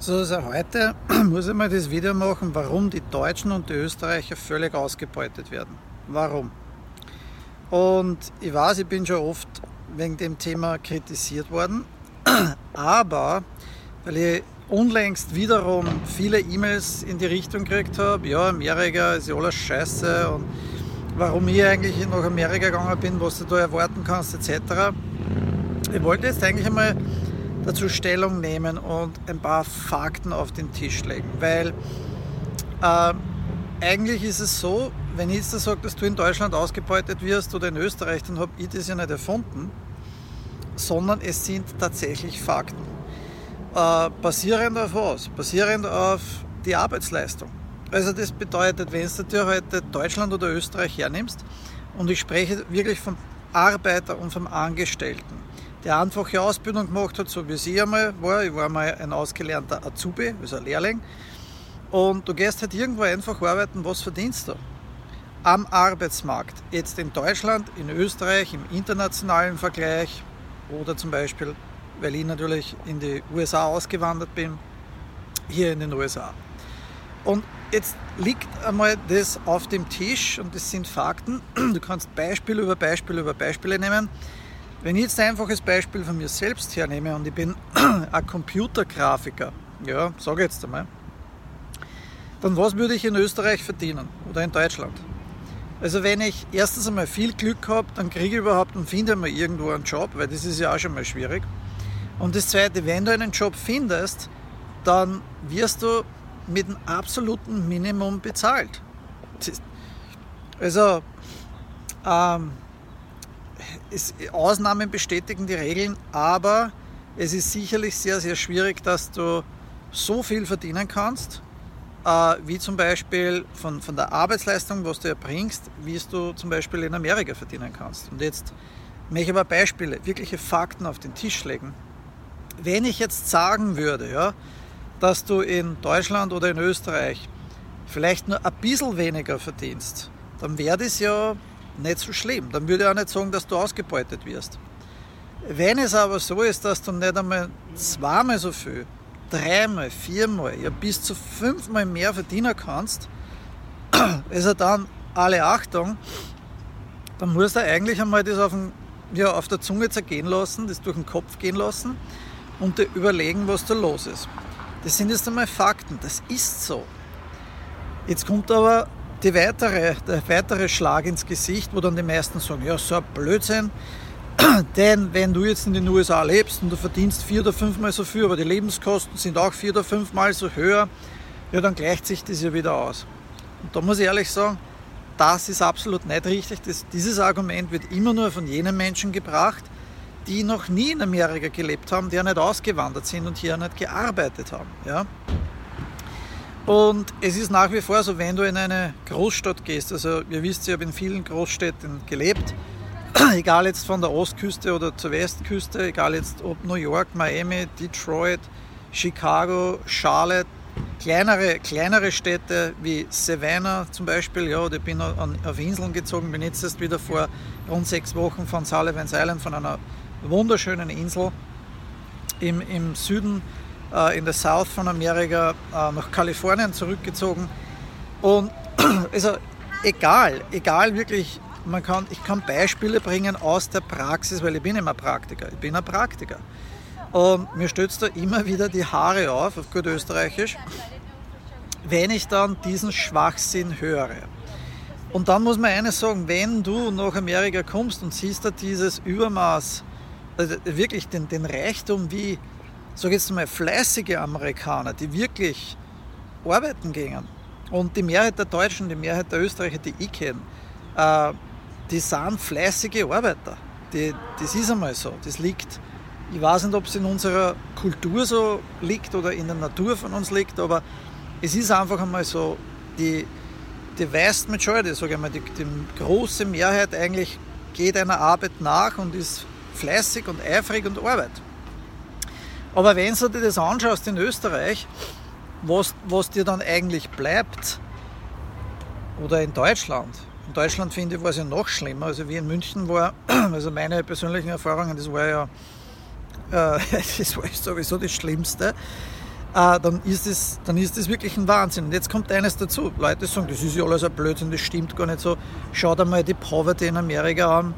So, also heute muss ich mal das Video machen, warum die Deutschen und die Österreicher völlig ausgebeutet werden. Warum? Und ich weiß, ich bin schon oft wegen dem Thema kritisiert worden, aber weil ich unlängst wiederum viele E-Mails in die Richtung gekriegt habe, ja, Amerika ist ja alles scheiße und warum ich eigentlich nach Amerika gegangen bin, was du da erwarten kannst, etc. Ich wollte jetzt eigentlich einmal dazu Stellung nehmen und ein paar Fakten auf den Tisch legen. Weil äh, eigentlich ist es so, wenn ich jetzt sage, dass du in Deutschland ausgebeutet wirst oder in Österreich, dann habe ich das ja nicht erfunden, sondern es sind tatsächlich Fakten. Äh, basierend auf was? Basierend auf die Arbeitsleistung. Also das bedeutet, wenn du dir heute Deutschland oder Österreich hernimmst, und ich spreche wirklich vom Arbeiter und vom Angestellten, der einfache Ausbildung gemacht hat, so wie ich einmal war. Ich war mal ein ausgelernter Azubi, also ein Lehrling. Und du gehst halt irgendwo einfach arbeiten, was verdienst du? Am Arbeitsmarkt. Jetzt in Deutschland, in Österreich, im internationalen Vergleich oder zum Beispiel, weil ich natürlich in die USA ausgewandert bin, hier in den USA. Und jetzt liegt einmal das auf dem Tisch und das sind Fakten. Du kannst Beispiel über Beispiel über Beispiele nehmen. Wenn ich jetzt ein einfaches Beispiel von mir selbst hernehme und ich bin ein Computergrafiker, ja, sage jetzt einmal, dann was würde ich in Österreich verdienen oder in Deutschland? Also wenn ich erstens einmal viel Glück habe, dann kriege ich überhaupt und finde mal irgendwo einen Job, weil das ist ja auch schon mal schwierig. Und das Zweite, wenn du einen Job findest, dann wirst du mit einem absoluten Minimum bezahlt. Also ähm, es, Ausnahmen bestätigen die Regeln, aber es ist sicherlich sehr, sehr schwierig, dass du so viel verdienen kannst, äh, wie zum Beispiel von, von der Arbeitsleistung, was du erbringst, wie es du zum Beispiel in Amerika verdienen kannst. Und jetzt möchte ich aber Beispiele, wirkliche Fakten auf den Tisch legen. Wenn ich jetzt sagen würde, ja, dass du in Deutschland oder in Österreich vielleicht nur ein bisschen weniger verdienst, dann wäre das ja nicht so schlimm. Dann würde ich auch nicht sagen, dass du ausgebeutet wirst. Wenn es aber so ist, dass du nicht einmal zweimal so viel, dreimal, viermal, ja bis zu fünfmal mehr verdienen kannst, also dann alle Achtung, dann musst du eigentlich einmal das auf, den, ja, auf der Zunge zergehen lassen, das durch den Kopf gehen lassen und dir überlegen, was da los ist. Das sind jetzt einmal Fakten, das ist so. Jetzt kommt aber die weitere, der weitere Schlag ins Gesicht, wo dann die meisten sagen, ja, so ein Blödsinn, denn wenn du jetzt in den USA lebst und du verdienst vier oder fünfmal so viel, aber die Lebenskosten sind auch vier oder fünfmal so höher, ja, dann gleicht sich das ja wieder aus. Und da muss ich ehrlich sagen, das ist absolut nicht richtig. Das, dieses Argument wird immer nur von jenen Menschen gebracht, die noch nie in Amerika gelebt haben, die ja nicht ausgewandert sind und hier nicht gearbeitet haben. Ja? Und es ist nach wie vor so, wenn du in eine Großstadt gehst, also ihr wisst, ich habe in vielen Großstädten gelebt, egal jetzt von der Ostküste oder zur Westküste, egal jetzt ob New York, Miami, Detroit, Chicago, Charlotte, kleinere, kleinere Städte wie Savannah zum Beispiel, ja, ich bin auf Inseln gezogen, bin jetzt erst wieder vor rund sechs Wochen von Sullivan's Island, von einer wunderschönen Insel im, im Süden in der South von Amerika äh, nach Kalifornien zurückgezogen. Und also egal, egal wirklich, man kann, ich kann Beispiele bringen aus der Praxis, weil ich bin immer Praktiker. Ich bin ein Praktiker. Und mir stößt da immer wieder die Haare auf, auf gut österreichisch, wenn ich dann diesen Schwachsinn höre. Und dann muss man eines sagen, wenn du nach Amerika kommst und siehst da dieses Übermaß, also wirklich den, den Reichtum, wie sage jetzt mal, fleißige Amerikaner, die wirklich arbeiten gingen. Und die Mehrheit der Deutschen, die Mehrheit der Österreicher, die ich kenne, äh, die sind fleißige Arbeiter. Die, das ist einmal so. Das liegt, ich weiß nicht, ob es in unserer Kultur so liegt oder in der Natur von uns liegt, aber es ist einfach einmal so, die, die vast majority, sage ich mal, die, die große Mehrheit eigentlich geht einer Arbeit nach und ist fleißig und eifrig und arbeitet. Aber wenn du dir das anschaust in Österreich, was, was dir dann eigentlich bleibt, oder in Deutschland, in Deutschland finde ich, war es ja noch schlimmer. Also wie in München war, also meine persönlichen Erfahrungen, das war ja, äh, das war sowieso das Schlimmste. äh, dann, ist es, dann ist das wirklich ein Wahnsinn. Und jetzt kommt eines dazu. Leute sagen, das ist ja alles ein Blödsinn, das stimmt gar nicht so. Schaut einmal die Poverty in Amerika an,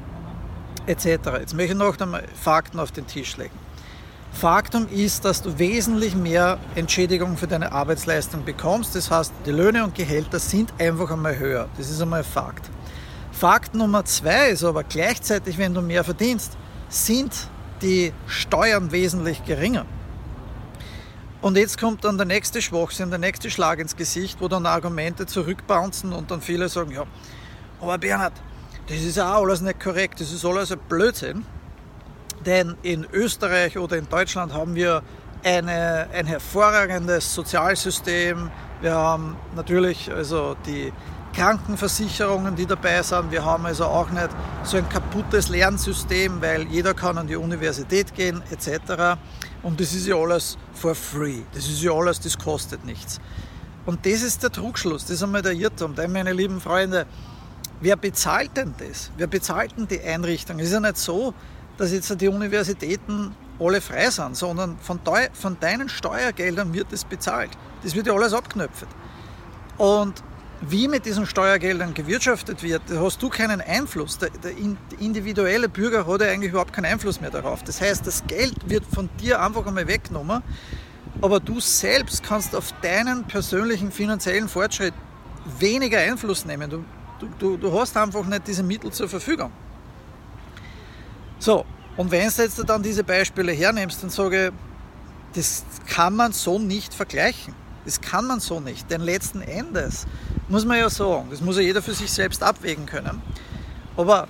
etc. Jetzt möchte ich noch einmal Fakten auf den Tisch legen. Faktum ist, dass du wesentlich mehr Entschädigung für deine Arbeitsleistung bekommst. Das heißt, die Löhne und Gehälter sind einfach einmal höher. Das ist einmal Fakt. Fakt Nummer zwei ist aber gleichzeitig, wenn du mehr verdienst, sind die Steuern wesentlich geringer. Und jetzt kommt dann der nächste Schwachsinn, der nächste Schlag ins Gesicht, wo dann Argumente zurückbouncen und dann viele sagen, ja, aber Bernhard, das ist auch alles nicht korrekt, das ist alles ein Blödsinn. Denn in Österreich oder in Deutschland haben wir eine, ein hervorragendes Sozialsystem. Wir haben natürlich also die Krankenversicherungen, die dabei sind. Wir haben also auch nicht so ein kaputtes Lernsystem, weil jeder kann an die Universität gehen etc. Und das ist ja alles for free. Das ist ja alles, das kostet nichts. Und das ist der Trugschluss, das ist einmal der Irrtum. Denn, meine lieben Freunde, wer bezahlt denn das? Wer bezahlt denn die Einrichtung? Es ist ja nicht so, dass jetzt die Universitäten alle frei sind, sondern von, von deinen Steuergeldern wird das bezahlt. Das wird ja alles abknöpft. Und wie mit diesen Steuergeldern gewirtschaftet wird, da hast du keinen Einfluss. Der, der, individuelle Bürger hat ja eigentlich überhaupt keinen Einfluss mehr darauf. Das heißt, das Geld wird von dir einfach einmal weggenommen, aber du selbst kannst auf deinen persönlichen finanziellen Fortschritt weniger Einfluss nehmen. Du, du, du hast einfach nicht diese Mittel zur Verfügung. So, und wenn du jetzt dann diese Beispiele hernimmst, dann sage ich, das kann man so nicht vergleichen. Das kann man so nicht. Denn letzten Endes muss man ja sagen, das muss ja jeder für sich selbst abwägen können. Aber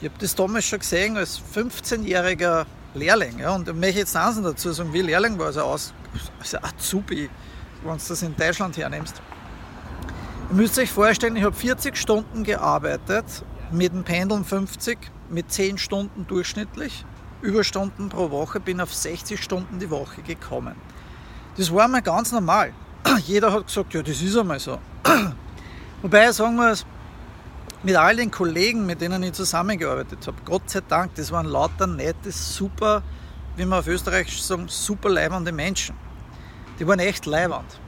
ich habe das damals schon gesehen als 15-jähriger Lehrling. Ja, und ich möchte jetzt eins dazu sagen, wie Lehrling war, also, aus, also Azubi, wenn du das in Deutschland hernimmst. Ihr müsst euch vorstellen, ich habe 40 Stunden gearbeitet, mit dem Pendeln 50, mit 10 Stunden durchschnittlich, Überstunden pro Woche, bin auf 60 Stunden die Woche gekommen. Das war mal ganz normal. Jeder hat gesagt, ja, das ist einmal so. Wobei, sagen wir es, mit all den Kollegen, mit denen ich zusammengearbeitet habe, Gott sei Dank, das waren lauter nette, super, wie man auf Österreich sagen, super leibende Menschen. Die waren echt leibend.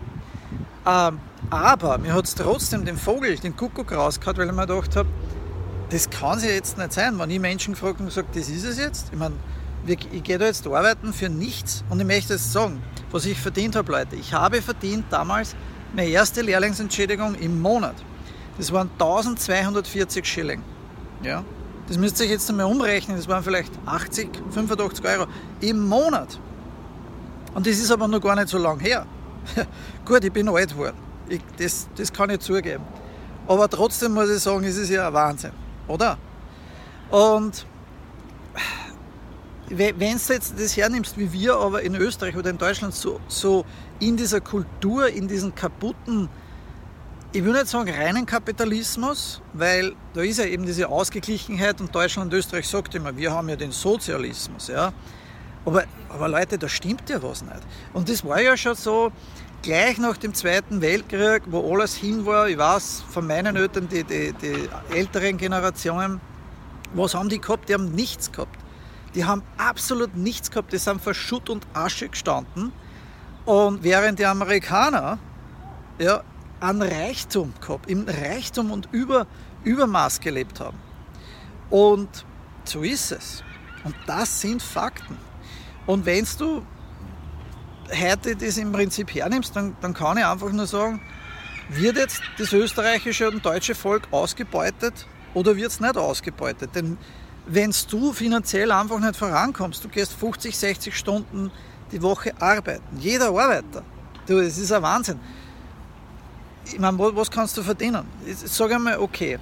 Ähm, aber mir hat es trotzdem den Vogel, den Kuckuck rausgehauen, weil ich mir gedacht habe, das kann es ja jetzt nicht sein, wenn ich Menschen gefragt und gesagt, das ist es jetzt. Ich meine, ich gehe da jetzt arbeiten für nichts und ich möchte jetzt sagen, was ich verdient habe, Leute. Ich habe verdient damals meine erste Lehrlingsentschädigung im Monat. Das waren 1240 Schilling. Ja? Das müsst ihr euch jetzt einmal umrechnen, das waren vielleicht 80, 85 Euro im Monat. Und das ist aber noch gar nicht so lang her. Gut, ich bin alt geworden. Ich, das, das kann ich zugeben. Aber trotzdem muss ich sagen, es ist ja ein Wahnsinn, oder? Und wenn du jetzt das hernimmst, wie wir aber in Österreich oder in Deutschland so, so in dieser Kultur, in diesen kaputten, ich will nicht sagen reinen Kapitalismus, weil da ist ja eben diese Ausgeglichenheit und Deutschland und Österreich sagt immer, wir haben ja den Sozialismus, ja. Aber, aber Leute, da stimmt ja was nicht. Und das war ja schon so, gleich nach dem Zweiten Weltkrieg, wo alles hin war, ich weiß von meinen Eltern, die, die, die älteren Generationen, was haben die gehabt? Die haben nichts gehabt. Die haben absolut nichts gehabt, die sind vor Schutt und Asche gestanden. Und während die Amerikaner ja, an Reichtum gehabt, im Reichtum und Über, Übermaß gelebt haben. Und so ist es. Und das sind Fakten. Und wenn du heute das im Prinzip hernimmst, dann, dann kann ich einfach nur sagen, wird jetzt das österreichische und deutsche Volk ausgebeutet oder wird es nicht ausgebeutet? Denn wenn du finanziell einfach nicht vorankommst, du gehst 50, 60 Stunden die Woche arbeiten, jeder Arbeiter, du, es ist ein Wahnsinn. Ich meine, was kannst du verdienen? Sag einmal, okay,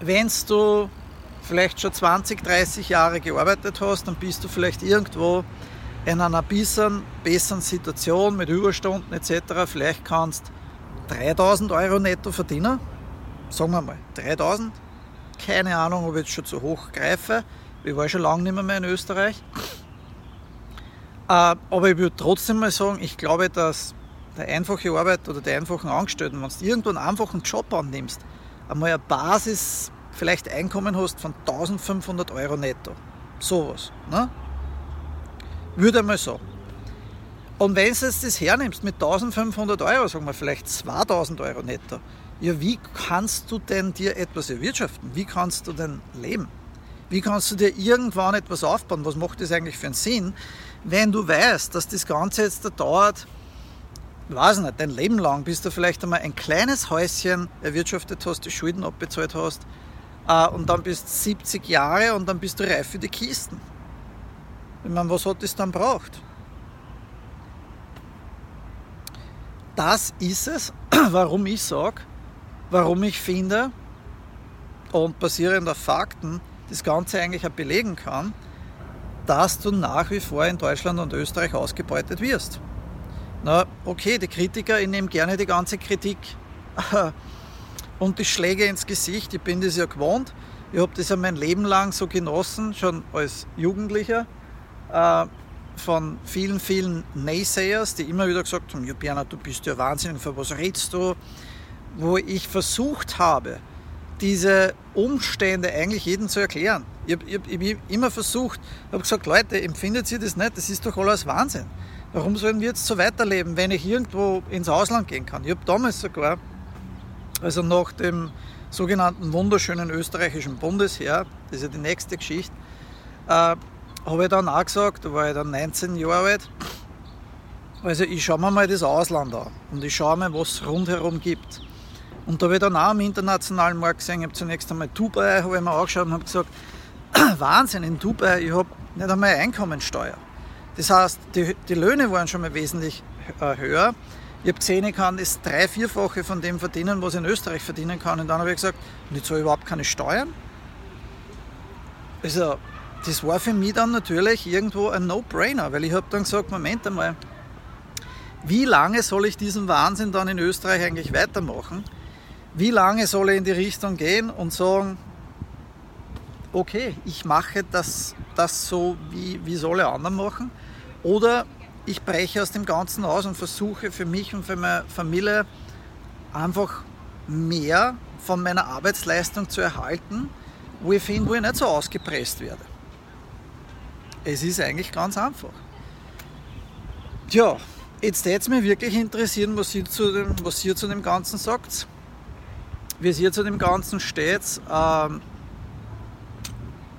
wenn du vielleicht schon 20, 30 Jahre gearbeitet hast, dann bist du vielleicht irgendwo in einer bisschen besseren Situation mit Überstunden etc. Vielleicht kannst 3000 Euro netto verdienen. Sagen wir mal, 3000 keine Ahnung, ob ich jetzt schon zu hoch greife. Ich war schon lange nicht mehr, mehr in Österreich. Äh, aber ich würde trotzdem mal sagen, ich glaube, dass der einfache Arbeit oder die einfachen Angestellten, wenn du irgendwo einen einfachen Job annimmst, einmal eine Basis, vielleicht Einkommen hast von 1500 Euro netto. Sowas. Ne? Würde ich mal sagen. Und wenn du jetzt das hernimmst mit 1500 Euro, sagen wir vielleicht 2000 Euro netto, ja, wie kannst du denn dir etwas erwirtschaften? Wie kannst du denn leben? Wie kannst du dir irgendwann etwas aufbauen? Was macht das eigentlich für einen Sinn, wenn du weißt, dass das Ganze jetzt da dauert, weiß nicht, dein Leben lang, bis du vielleicht einmal ein kleines Häuschen erwirtschaftet hast, die Schulden abbezahlt hast äh, und dann bist du 70 Jahre und dann bist du reif für die Kisten. Ich meine, was hat das dann braucht? Das ist es, warum ich sage, warum ich finde und basierend auf Fakten das Ganze eigentlich auch belegen kann, dass du nach wie vor in Deutschland und Österreich ausgebeutet wirst. Na, okay, die Kritiker, ich nehme gerne die ganze Kritik und die Schläge ins Gesicht. Ich bin das ja gewohnt. Ich habe das ja mein Leben lang so genossen, schon als Jugendlicher, von vielen, vielen Naysayers, die immer wieder gesagt haben, Bernhard, du bist ja wahnsinnig, für was redest du? wo ich versucht habe, diese Umstände eigentlich jedem zu erklären. Ich habe hab, hab immer versucht, habe gesagt, Leute, empfindet ihr das nicht? Das ist doch alles Wahnsinn. Warum sollen wir jetzt so weiterleben, wenn ich irgendwo ins Ausland gehen kann? Ich habe damals sogar, also nach dem sogenannten wunderschönen österreichischen Bundesheer, das ist ja die nächste Geschichte, äh, habe ich dann auch gesagt, da war ich dann 19 Jahre alt, also ich schaue mir mal das Ausland an und ich schaue mir, was es rundherum gibt. Und da habe ich dann auch im internationalen Markt gesehen, ich habe zunächst einmal Dubai, habe ich mir angeschaut und habe gesagt, Wahnsinn, in Dubai, ich habe nicht einmal Einkommensteuer. Das heißt, die, die Löhne waren schon mal wesentlich äh, höher. Ich habe gesehen, ich kann das drei-, vierfache von dem verdienen, was ich in Österreich verdienen kann. Und dann habe ich gesagt, und ich zahle überhaupt keine Steuern. Also, das war für mich dann natürlich irgendwo ein No-Brainer, weil ich habe dann gesagt, Moment einmal, wie lange soll ich diesen Wahnsinn dann in Österreich eigentlich weitermachen? Wie lange soll er in die Richtung gehen und sagen, okay, ich mache das, das so, wie, wie soll er anderen machen? Oder ich breche aus dem Ganzen aus und versuche für mich und für meine Familie einfach mehr von meiner Arbeitsleistung zu erhalten, wo ich finde, wo ich nicht so ausgepresst werde. Es ist eigentlich ganz einfach. Tja, jetzt würde es mich wirklich interessieren, was ihr zu dem, was ihr zu dem Ganzen sagt wie hier zu dem Ganzen steht, ähm,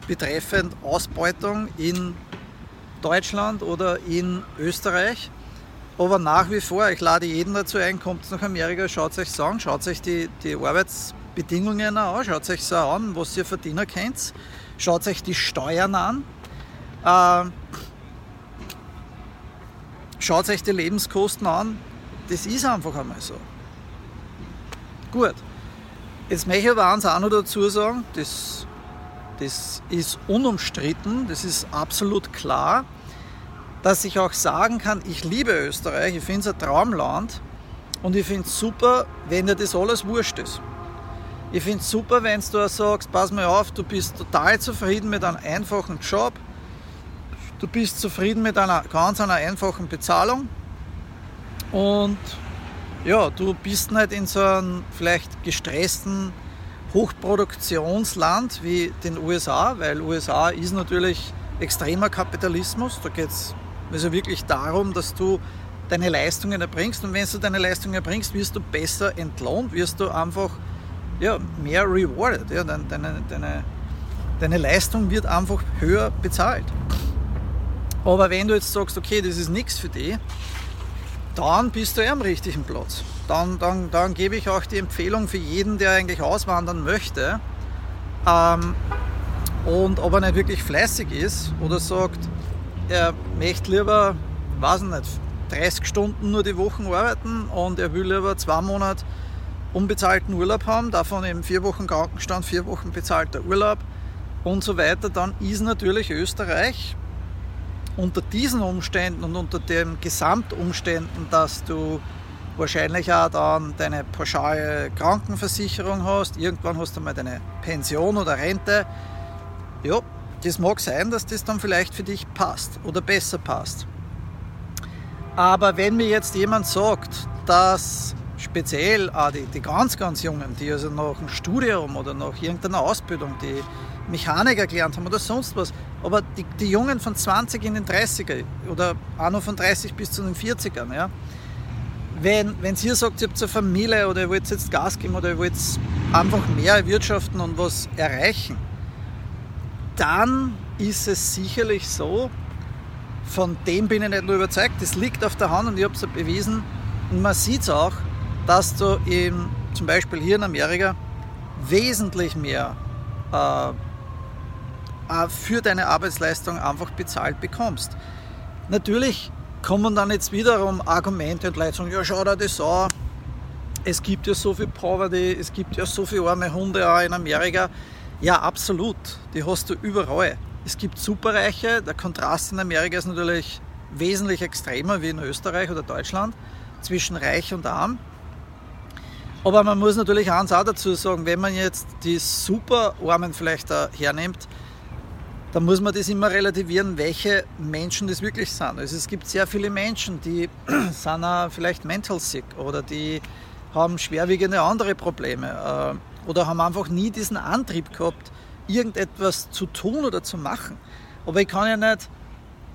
betreffend Ausbeutung in Deutschland oder in Österreich. Aber nach wie vor, ich lade jeden dazu ein, kommt nach Amerika, schaut euch an, schaut euch die, die Arbeitsbedingungen an, schaut euch so an, was ihr Verdiener kennt, schaut euch die Steuern an, äh, schaut euch die Lebenskosten an. Das ist einfach einmal so. Gut. Jetzt möchte ich aber eins auch noch dazu sagen, das, das ist unumstritten, das ist absolut klar, dass ich auch sagen kann, ich liebe Österreich, ich finde es ein Traumland und ich finde es super, wenn dir das alles wurscht ist. Ich finde es super, wenn du sagst, pass mal auf, du bist total zufrieden mit einem einfachen Job, du bist zufrieden mit einer ganz einer einfachen Bezahlung und ja, du bist nicht in so einem vielleicht gestressten Hochproduktionsland wie den USA, weil USA ist natürlich extremer Kapitalismus. Da geht es also wirklich darum, dass du deine Leistungen erbringst und wenn du deine Leistungen erbringst, wirst du besser entlohnt, wirst du einfach ja, mehr rewarded. Ja, deine, deine, deine Leistung wird einfach höher bezahlt. Aber wenn du jetzt sagst, okay, das ist nichts für dich, dann bist du eh am richtigen Platz. Dann, dann, dann gebe ich auch die Empfehlung für jeden, der eigentlich auswandern möchte ähm, und ob er nicht wirklich fleißig ist oder sagt, er möchte lieber, weiß nicht, 30 Stunden nur die Wochen arbeiten und er will lieber zwei Monate unbezahlten Urlaub haben, davon eben vier Wochen Krankenstand, vier Wochen bezahlter Urlaub und so weiter, dann ist natürlich Österreich unter diesen Umständen und unter den Gesamtumständen, dass du wahrscheinlich auch dann deine pauschale Krankenversicherung hast, irgendwann hast du mal deine Pension oder Rente. Ja, das mag sein, dass das dann vielleicht für dich passt oder besser passt. Aber wenn mir jetzt jemand sagt, dass speziell auch die, die ganz, ganz Jungen, die also nach einem Studium oder nach irgendeiner Ausbildung, die Mechaniker gelernt haben oder sonst was, aber die, die Jungen von 20 in den 30er oder auch noch von 30 bis zu den 40ern, ja, wenn, wenn ihr sagt, ihr habt eine Familie oder ihr wollt jetzt Gas geben oder ihr wollt einfach mehr erwirtschaften und was erreichen, dann ist es sicherlich so, von dem bin ich nicht nur überzeugt, das liegt auf der Hand und ich habe es bewiesen. Und man sieht es auch, dass du in, zum Beispiel hier in Amerika wesentlich mehr äh, für deine Arbeitsleistung einfach bezahlt bekommst. Natürlich kommen dann jetzt wiederum Argumente und Leute sagen, ja schau dir das an, es gibt ja so viel Poverty, es gibt ja so viele arme Hunde auch in Amerika. Ja, absolut, die hast du überall. Es gibt Superreiche, der Kontrast in Amerika ist natürlich wesentlich extremer wie in Österreich oder Deutschland zwischen Reich und Arm. Aber man muss natürlich eins auch dazu sagen, wenn man jetzt die Superarmen vielleicht hernimmt, dann muss man das immer relativieren, welche Menschen das wirklich sind. Also es gibt sehr viele Menschen, die sind auch vielleicht mental sick oder die haben schwerwiegende andere Probleme äh, oder haben einfach nie diesen Antrieb gehabt, irgendetwas zu tun oder zu machen. Aber ich kann ja nicht,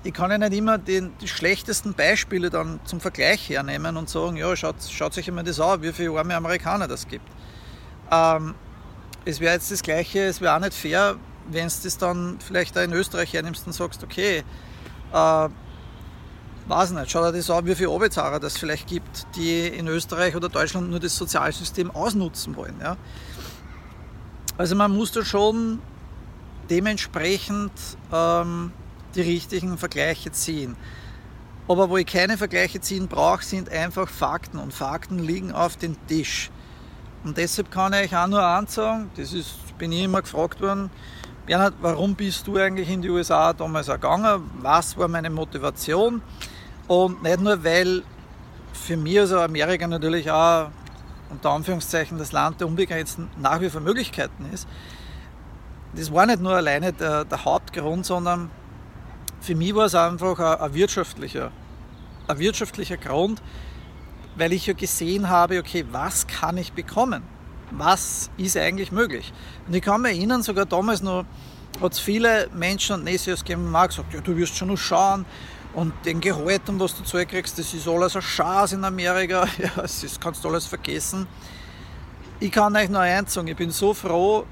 ich kann ja nicht immer den, die schlechtesten Beispiele dann zum Vergleich hernehmen und sagen, ja, schaut, schaut euch immer das an, wie viele arme Amerikaner das gibt. Ähm, es wäre jetzt das Gleiche, es wäre auch nicht fair, wenn du das dann vielleicht auch in Österreich hernimmst und sagst, okay, äh, weiß nicht, schau dir das an, wie viele Arbeitsarer das vielleicht gibt, die in Österreich oder Deutschland nur das Sozialsystem ausnutzen wollen. Ja? Also man muss da schon dementsprechend ähm, die richtigen Vergleiche ziehen. Aber wo ich keine Vergleiche ziehen brauche, sind einfach Fakten und Fakten liegen auf dem Tisch. Und deshalb kann ich auch nur ansagen, das ist, bin ich immer gefragt worden, Bernhard, warum bist du eigentlich in die USA damals gegangen? Was war meine Motivation? Und nicht nur, weil für mich also Amerika natürlich auch unter Anführungszeichen das Land der unbegrenzten nach wie vor Möglichkeiten ist. Das war nicht nur alleine der, der Hauptgrund, sondern für mich war es einfach ein, ein, wirtschaftlicher, ein wirtschaftlicher Grund, weil ich ja gesehen habe, okay, was kann ich bekommen? Was ist eigentlich möglich? Und ich kann mich erinnern, sogar damals noch hat es viele Menschen und Nesios gegeben, gesagt, ja, du wirst schon noch schauen, und den Gehalt und was du zurückkriegst, das ist alles ein Schatz in Amerika. Ja, das kannst du alles vergessen. Ich kann euch nur eins sagen, ich bin so froh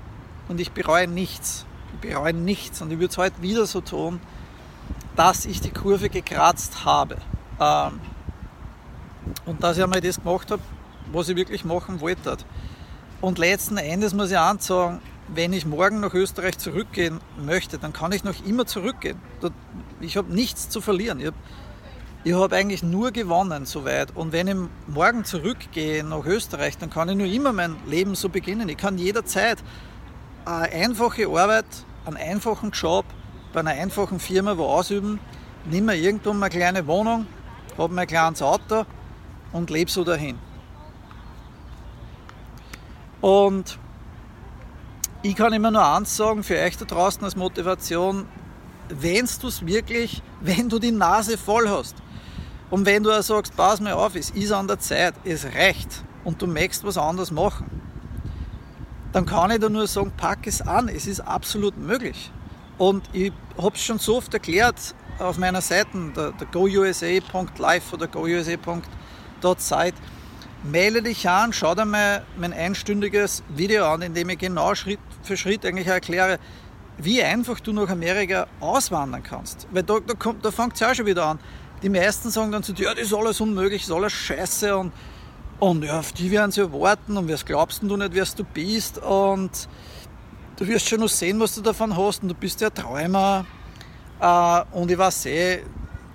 und ich bereue nichts. Ich bereue nichts und ich würde es heute wieder so tun, dass ich die Kurve gekratzt habe. Ähm, und dass ich einmal das gemacht habe, was ich wirklich machen wollte. Und letzten Endes muss ich auch sagen, wenn ich morgen nach Österreich zurückgehen möchte, dann kann ich noch immer zurückgehen. Ich habe nichts zu verlieren. Ich habe hab eigentlich nur gewonnen soweit. Und wenn ich morgen zurückgehe nach Österreich, dann kann ich nur immer mein Leben so beginnen. Ich kann jederzeit eine einfache Arbeit, einen einfachen Job bei einer einfachen Firma wo ausüben, nehme mir irgendwo eine kleine Wohnung, habe mein kleines Auto und lebe so dahin. Und ich kann immer nur eins sagen, für euch da draußen als Motivation, wenn du es wirklich, wenn du die Nase voll hast und wenn du auch sagst, pass mir auf, es ist an der Zeit, es reicht und du möchtest was anderes machen, dann kann ich dir nur sagen, pack es an, es ist absolut möglich. Und ich habe es schon so oft erklärt auf meiner Seite, der, der gousa.live oder gousa.site, melde dich an, schau dir mal mein einstündiges Video an, in dem ich genau Schritt für Schritt eigentlich erkläre, wie einfach du nach Amerika auswandern kannst. Weil da, da, da fängt es ja schon wieder an. Die meisten sagen dann zu dir, ja, das ist alles unmöglich, das ist alles scheiße und, und ja, auf die werden sie warten und was glaubst du nicht, wer du bist und du wirst schon noch sehen, was du davon hast und du bist ja Träumer äh, und ich weiß eh,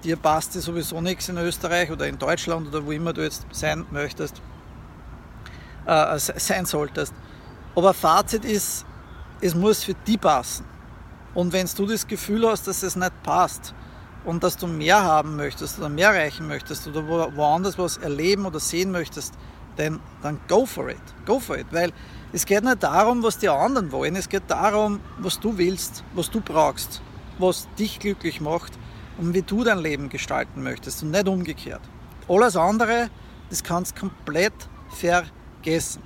dir passt ja sowieso nichts in Österreich oder in Deutschland oder wo immer du jetzt sein möchtest, äh, sein solltest. Aber Fazit ist, es muss für die passen. Und wenn du das Gefühl hast, dass es nicht passt und dass du mehr haben möchtest oder mehr erreichen möchtest oder woanders was erleben oder sehen möchtest, dann, dann go for it. Go for it. Weil es geht nicht darum, was die anderen wollen, es geht darum, was du willst, was du brauchst, was dich glücklich macht und wie du dein Leben gestalten möchtest und nicht umgekehrt. Alles andere, das kannst du komplett vergessen.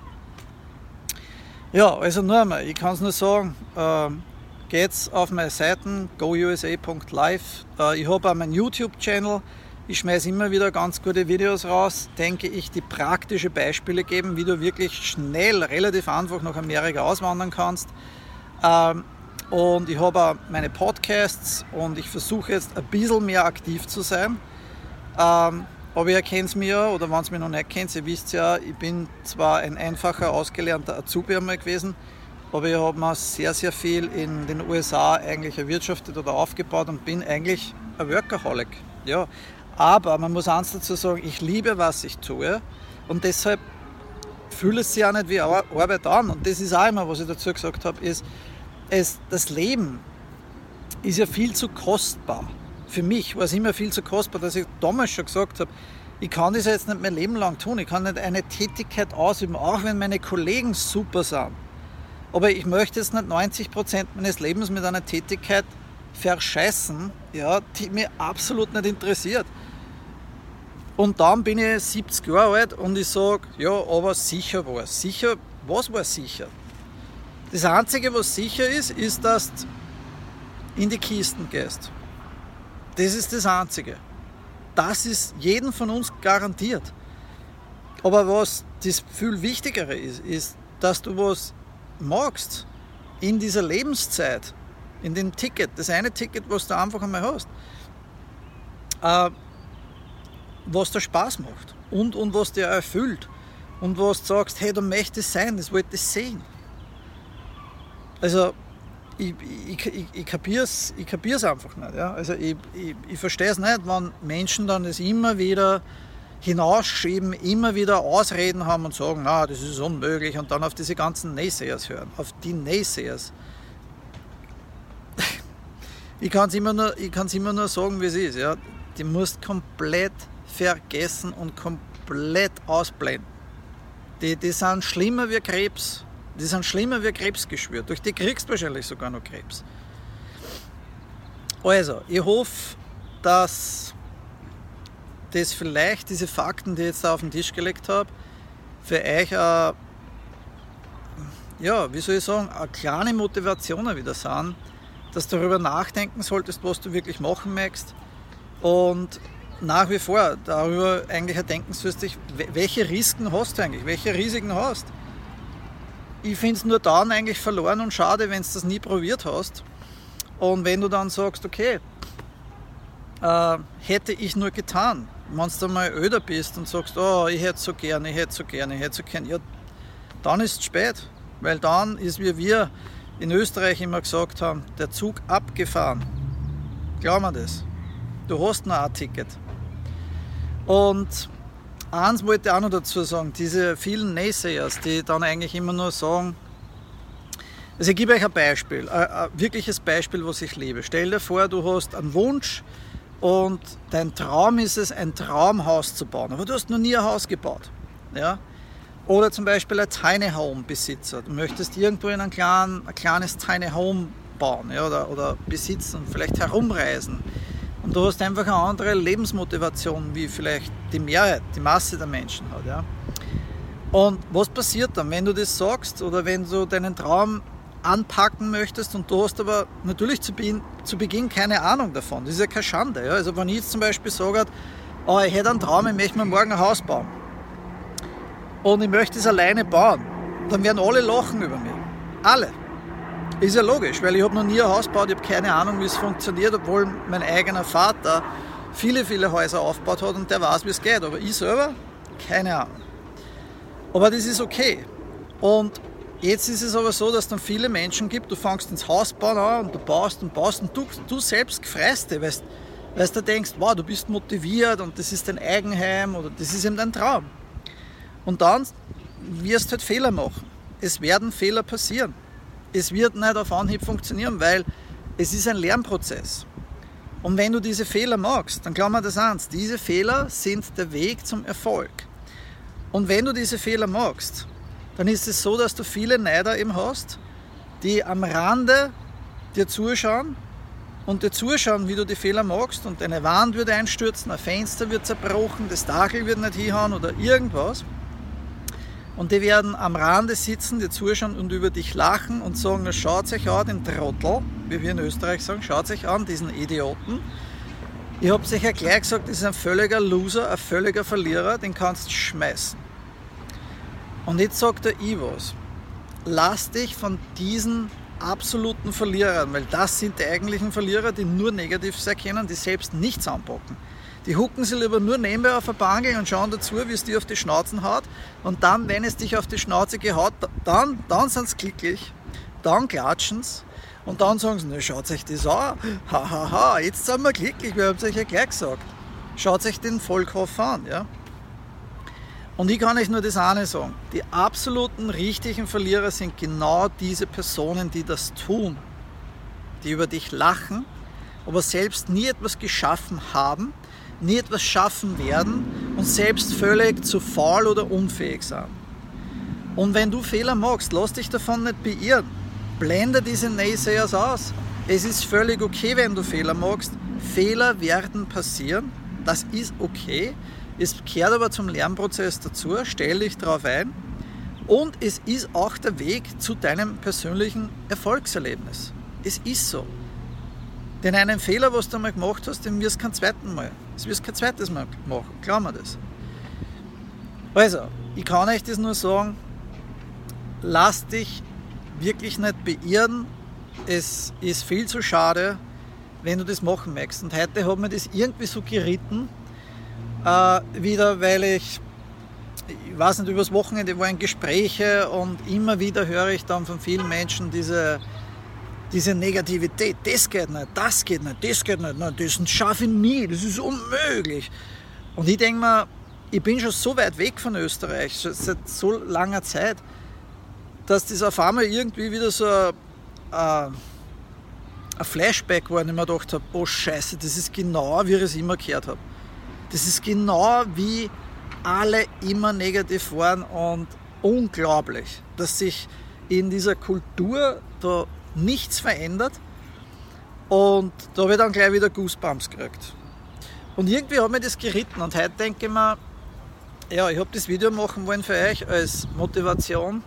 Ja, also nur einmal, ich kann es nur sagen, äh, geht's auf meine Seiten gousa.live. Äh, ich habe auch meinen YouTube-Channel. Ich schmeiße immer wieder ganz gute Videos raus, denke ich, die praktische Beispiele geben, wie du wirklich schnell, relativ einfach nach Amerika auswandern kannst. Ähm, und ich habe auch meine Podcasts und ich versuche jetzt ein bisschen mehr aktiv zu sein. Ähm, aber ihr kennt es mir, oder wenn es mich noch nicht kennt, ihr wisst ja, ich bin zwar ein einfacher, ausgelernter Azubi einmal gewesen, aber ich habe mir sehr, sehr viel in den USA eigentlich erwirtschaftet oder aufgebaut und bin eigentlich ein Workaholic. Ja, aber man muss eins dazu sagen, ich liebe, was ich tue und deshalb fühle es sich auch nicht wie Arbeit an. Und das ist auch immer, was ich dazu gesagt habe, ist, es, das Leben ist ja viel zu kostbar für mich war es immer viel zu kostbar, dass ich damals schon gesagt habe, ich kann das jetzt nicht mein Leben lang tun. Ich kann nicht eine Tätigkeit ausüben, auch wenn meine Kollegen super sind. Aber ich möchte jetzt nicht 90 Prozent meines Lebens mit einer Tätigkeit verscheißen, ja, die mir absolut nicht interessiert. Und dann bin ich 70 Jahre alt und ich sage, ja, aber sicher war es. Sicher, was war sicher? Das Einzige, was sicher ist, ist, dass du in die Kisten gehst. Das ist das Einzige. Das ist jedem von uns garantiert. Aber was das viel Wichtigere ist, ist, dass du was magst in dieser Lebenszeit, in dem Ticket, das eine Ticket, was du einfach einmal hast, äh, was dir Spaß macht und, und was dir erfüllt und was du sagst, hey, du möchtest sein, das wollte ich sehen. Also ich, ich, ich, ich kapiere es ich einfach nicht. Ja? Also ich, ich, ich verstehe es nicht, wenn Menschen dann es immer wieder hinausschieben, immer wieder Ausreden haben und sagen, na, das ist unmöglich und dann auf diese ganzen Naysayers hören, auf die Naysayers. Ich kann es immer, nur, immer nur sagen, wie es ist. Ja? Die musst komplett vergessen und komplett ausblenden. Die, die sind schlimmer wie Krebs. Die sind schlimmer wie Krebsgeschwür. Durch die kriegst du wahrscheinlich sogar noch Krebs. Also, ich hoffe, dass das vielleicht, diese Fakten, die ich jetzt da auf den Tisch gelegt habe, für euch, äh, ja, wie soll ich sagen, eine kleine Motivation wieder sind, dass du darüber nachdenken solltest, was du wirklich machen möchtest und nach wie vor darüber eigentlich denken solltest, welche Risiken hast du eigentlich, welche Risiken hast du ich finde es nur dann eigentlich verloren und schade, wenn du das nie probiert hast. Und wenn du dann sagst, okay, äh, hätte ich nur getan, wenn du mal öder bist und sagst, oh, ich hätte so gerne, ich hätte so gerne, ich hätte so gerne, ja, dann ist es spät. Weil dann ist, wie wir in Österreich immer gesagt haben, der Zug abgefahren. Glaub mir das. Du hast noch ein Ticket. Und eins wollte ich auch noch dazu sagen, diese vielen Naysayers, die dann eigentlich immer nur sagen, also ich gebe euch ein Beispiel, ein, wirkliches Beispiel, was ich liebe. Stell dir vor, du hast einen Wunsch und dein Traum ist es, ein Traumhaus zu bauen, aber du hast noch nie ein Haus gebaut. Ja? Oder zum Beispiel ein Tiny Home Besitzer. Du möchtest irgendwo in ein, klein, ein kleines Tiny Home bauen ja, oder, oder besitzen, vielleicht herumreisen und du hast einfach eine andere Lebensmotivation, wie vielleicht die Mehrheit, die Masse der Menschen hat. Ja? Und was passiert dann, wenn du das sagst oder wenn du deinen Traum anpacken möchtest und du hast aber natürlich zu Beginn, zu Beginn keine Ahnung davon. Das ist ja keine Schande. Ja? Also wenn ich jetzt zum Beispiel sage, oh, ich hätte einen Traum, ich möchte mir morgen ein Haus bauen und ich möchte es alleine bauen, dann werden alle lachen über mich. Alle. Ist ja logisch, weil ich habe noch nie ein Haus gebaut, ich habe keine Ahnung, wie es funktioniert, obwohl mein eigener Vater viele, viele Häuser aufgebaut hat und der weiß, wie es geht. Aber ich selber, keine Ahnung. Aber das ist okay. Und jetzt ist es aber so, dass es dann viele Menschen gibt, du fängst ins Haus bauen an und du baust und baust und du, du selbst freust dich, weil, weil du denkst, wow, du bist motiviert und das ist dein Eigenheim oder das ist eben dein Traum. Und dann wirst du halt Fehler machen. Es werden Fehler passieren es wird nicht auf Anhieb funktionieren, weil es ist ein Lernprozess. Und wenn du diese Fehler machst, dann glaub mir das eins, diese Fehler sind der Weg zum Erfolg. Und wenn du diese Fehler machst, dann ist es so, dass du viele Neider eben hast, die am Rande dir zuschauen und dir zuschauen, wie du die Fehler machst und eine Wand wird einstürzen, ein Fenster wird zerbrochen, das Dachel wird nicht hinhauen oder irgendwas. Und die werden am Rande sitzen, die zuschauen und über dich lachen und sagen, schaut euch an, den Trottel, wie wir in Österreich sagen, schaut euch an, diesen Idioten. Ich habe ja gleich gesagt, das ist ein völliger Loser, ein völliger Verlierer, den kannst du schmeißen. Und jetzt sagt er ich was. Lass dich von diesen absoluten Verlierern, weil das sind die eigentlichen Verlierer, die nur negativ sein können, die selbst nichts anpacken. Die hucken sich lieber nur nebenbei auf der Bangel und schauen dazu, wie es dir auf die Schnauzen haut. Und dann, wenn es dich auf die Schnauze gehaut, dann, dann sind sie glücklich. Dann klatschen sie. Und dann sagen sie, na, schaut euch das an. Hahaha, ha, ha, jetzt sind wir glücklich, wir haben es euch ja gleich gesagt. Schaut euch den Vollkopf an. Ja? Und ich kann euch nur das eine sagen. Die absoluten richtigen Verlierer sind genau diese Personen, die das tun. Die über dich lachen, aber selbst nie etwas geschaffen haben, nie etwas schaffen werden und selbst völlig zu faul oder unfähig sind. Und wenn du Fehler machst, lass dich davon nicht beirren. Blende diese Naysayers aus. Es ist völlig okay, wenn du Fehler machst. Fehler werden passieren. Das ist okay. Es gehört aber zum Lernprozess dazu, stell dich darauf ein und es ist auch der Weg zu deinem persönlichen Erfolgserlebnis. Es ist so. Denn einen Fehler, was du mal gemacht hast, den wirst du kein zweites Mal. Das wirst du kein zweites Mal machen. Glaub mir das. Also, ich kann euch das nur sagen, lass dich wirklich nicht beirren. Es ist viel zu schade, wenn du das machen möchtest. Und heute hat mir das irgendwie so geritten, äh, wieder, weil ich, ich weiß nicht, übers Wochenende waren Gespräche und immer wieder höre ich dann von vielen Menschen diese, diese Negativität. Das geht nicht, das geht nicht, das geht nicht, nein, das schaffe ich nie, das ist unmöglich. Und ich denke mir, ich bin schon so weit weg von Österreich, seit so langer Zeit, dass das auf einmal irgendwie wieder so ein, ein Flashback war, und ich mir gedacht habe, oh Scheiße, das ist genau, wie ich es immer gehört habe. Das ist genau wie alle immer negativ waren und unglaublich, dass sich in dieser Kultur da nichts verändert. Und da habe ich dann gleich wieder Goosebumps gekriegt. Und irgendwie hat mir das geritten und heute denke ich mir, ja, ich habe das Video machen wollen für euch als Motivation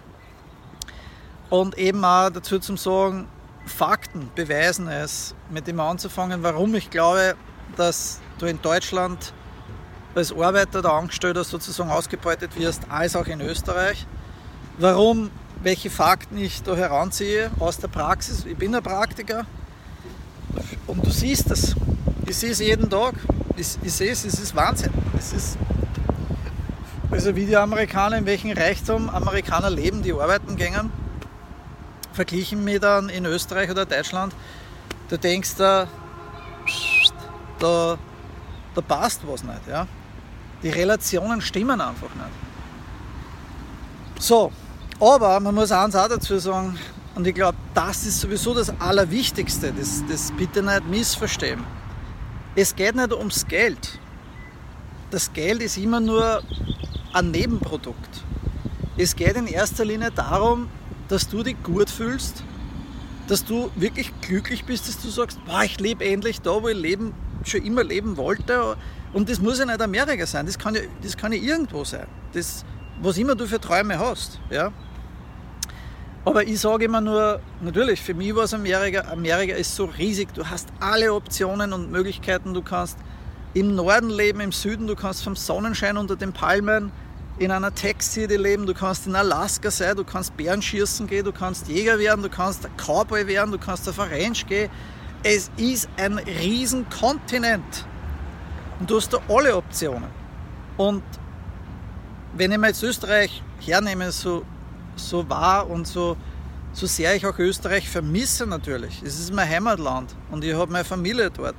und eben auch dazu zum Sagen, Fakten beweisen es, mit dem anzufangen, warum ich glaube, dass du in Deutschland als Arbeiter oder Angestellter sozusagen ausgebeutet wirst, als auch in Österreich. Warum, welche Fakten ich da heranziehe aus der Praxis. Ich bin ein Praktiker und du siehst es. Ich sehe es jeden Tag. Ich, ich sehe es, es ist Wahnsinn. Es ist also wie die Amerikaner, in welchem Reichtum Amerikaner leben, die arbeiten gehen, verglichen mit dann in Österreich oder Deutschland, du denkst da, da, da passt was nicht. Ja? Die Relationen stimmen einfach nicht. So, aber man muss eins auch dazu sagen, und ich glaube, das ist sowieso das Allerwichtigste, das, das bitte nicht missverstehen. Es geht nicht ums Geld. Das Geld ist immer nur ein Nebenprodukt. Es geht in erster Linie darum, dass du dich gut fühlst, dass du wirklich glücklich bist, dass du sagst, boah, ich lebe endlich da, wo ich leben, schon immer leben wollte und das muss ja nicht Amerika sein, das kann ja, das kann ja irgendwo sein. Das, was immer du für Träume hast. Ja? Aber ich sage immer nur, natürlich, für mich war es Amerika, Amerika ist so riesig, du hast alle Optionen und Möglichkeiten, du kannst im Norden leben, im Süden, du kannst vom Sonnenschein unter den Palmen in einer Tech-City leben, du kannst in Alaska sein, du kannst Bären schießen gehen, du kannst Jäger werden, du kannst ein Cowboy werden, du kannst auf eine Ranch gehen. Es ist ein Riesenkontinent. Und du hast da alle Optionen. Und wenn ich mir jetzt Österreich hernehme, so, so wahr und so, so sehr ich auch Österreich vermisse natürlich. Es ist mein Heimatland und ich habe meine Familie dort.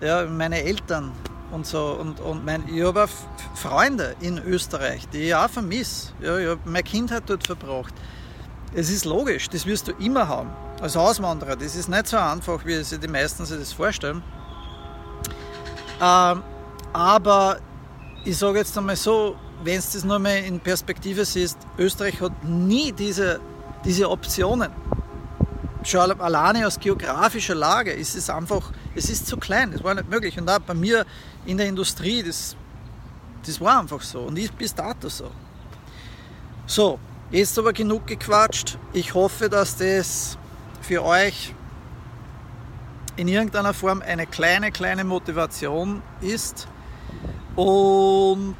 Ja, meine Eltern und so. Und, und mein, ich habe auch Freunde in Österreich, die ich auch vermisse. Ja, ich habe meine Kindheit dort verbracht. Es ist logisch, das wirst du immer haben. Als Auswanderer, das ist nicht so einfach, wie sich die meisten sich das vorstellen. Ähm, aber ich sage jetzt einmal so, wenn du das nur mal in Perspektive siehst, Österreich hat nie diese, diese Optionen. Schon alleine aus geografischer Lage ist es einfach, es ist zu klein, das war nicht möglich. Und auch bei mir in der Industrie, das, das war einfach so und ist bis dato so. So, jetzt aber genug gequatscht. Ich hoffe, dass das für euch in irgendeiner Form eine kleine, kleine Motivation ist. Und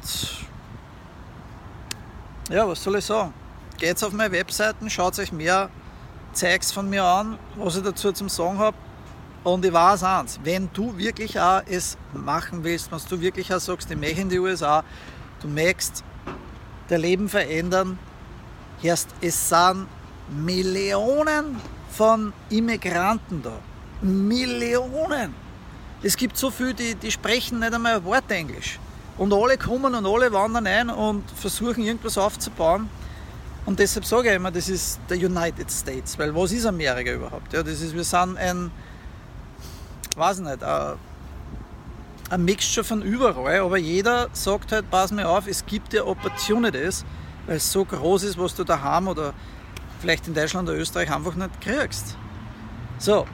ja, was soll ich sagen? Geht auf meine Webseiten, schaut euch mehr Zeugs von mir an, was ich dazu zum Sagen habe. Und ich weiß eins, wenn du wirklich auch es machen willst, was du wirklich auch sagst, ich möchte in die USA, du möchtest dein Leben verändern, erst es sind Millionen von Immigranten da. Millionen. Es gibt so viele, die, die sprechen nicht einmal ein Wort Englisch. Und alle kommen und alle wandern ein und versuchen irgendwas aufzubauen. Und deshalb sage ich immer, das ist der United States, weil was ist Amerika überhaupt? Ja, das ist, wir sind ein, weiß nicht, ein, Mixture von überall, aber jeder sagt halt, pass mir auf, es gibt ja Opportunities, weil es so groß ist, was du daheim oder vielleicht in Deutschland oder Österreich einfach nicht kriegst. So,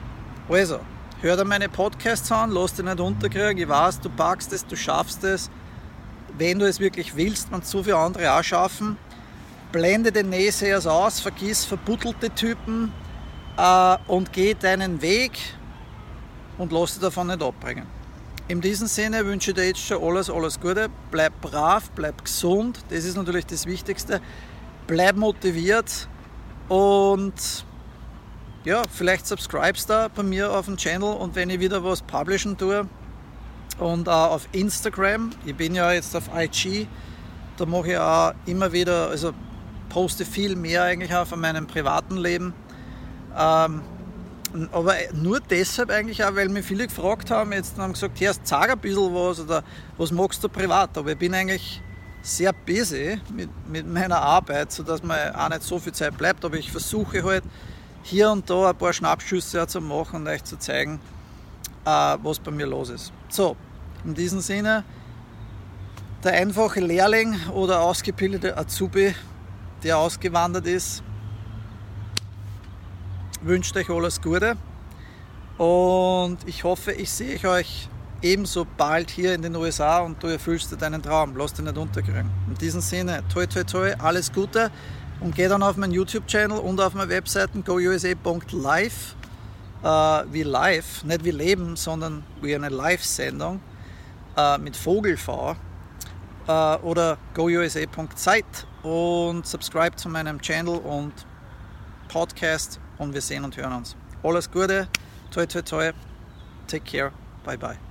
also, hör dir meine Podcasts an, lass dich nicht unterkriegen. Ich weiß, du packst es, du schaffst es. Wenn du es wirklich willst, man so viele andere auch schaffen. Blende den Nähsehers aus, vergiss verbuttelte Typen äh, und geh deinen Weg und lass dich davon nicht abbringen. In diesem Sinne wünsche ich dir jetzt schon alles, alles Gute. Bleib brav, bleib gesund, das ist natürlich das Wichtigste. Bleib motiviert und ja, vielleicht subscribest da bei mir auf dem Channel und wenn ich wieder was publishen tue und auch auf Instagram, ich bin ja jetzt auf IG, da mache ich auch immer wieder, also poste viel mehr eigentlich auch von meinem privaten Leben. Ähm, aber nur deshalb eigentlich auch, weil mir viele gefragt haben, jetzt haben gesagt, hey, sag ein bisschen was oder was magst du privat? Aber ich bin eigentlich sehr busy mit, mit meiner Arbeit, sodass mir auch nicht so viel Zeit bleibt. Aber ich versuche halt hier und da ein paar Schnappschüsse zu machen und euch zu zeigen, was bei mir los ist. So, in diesem Sinne, der einfache Lehrling oder ausgebildete Azubi, der ausgewandert ist, wünscht euch alles Gute und ich hoffe, ich sehe euch ebenso bald hier in den USA und du erfüllst deinen Traum. Lass dich nicht unterkriegen. In diesem Sinne, toi toi toi, alles Gute und geh dann auf meinen YouTube-Channel und auf meine Webseiten gousa.live, äh, wie live, nicht wie Leben, sondern wie eine Live-Sendung äh, mit Vogel-V äh, oder gousa.zeit und subscribe zu meinem Channel und Podcast und wir sehen und hören uns. Alles Gute, toi toi toi, take care, bye bye.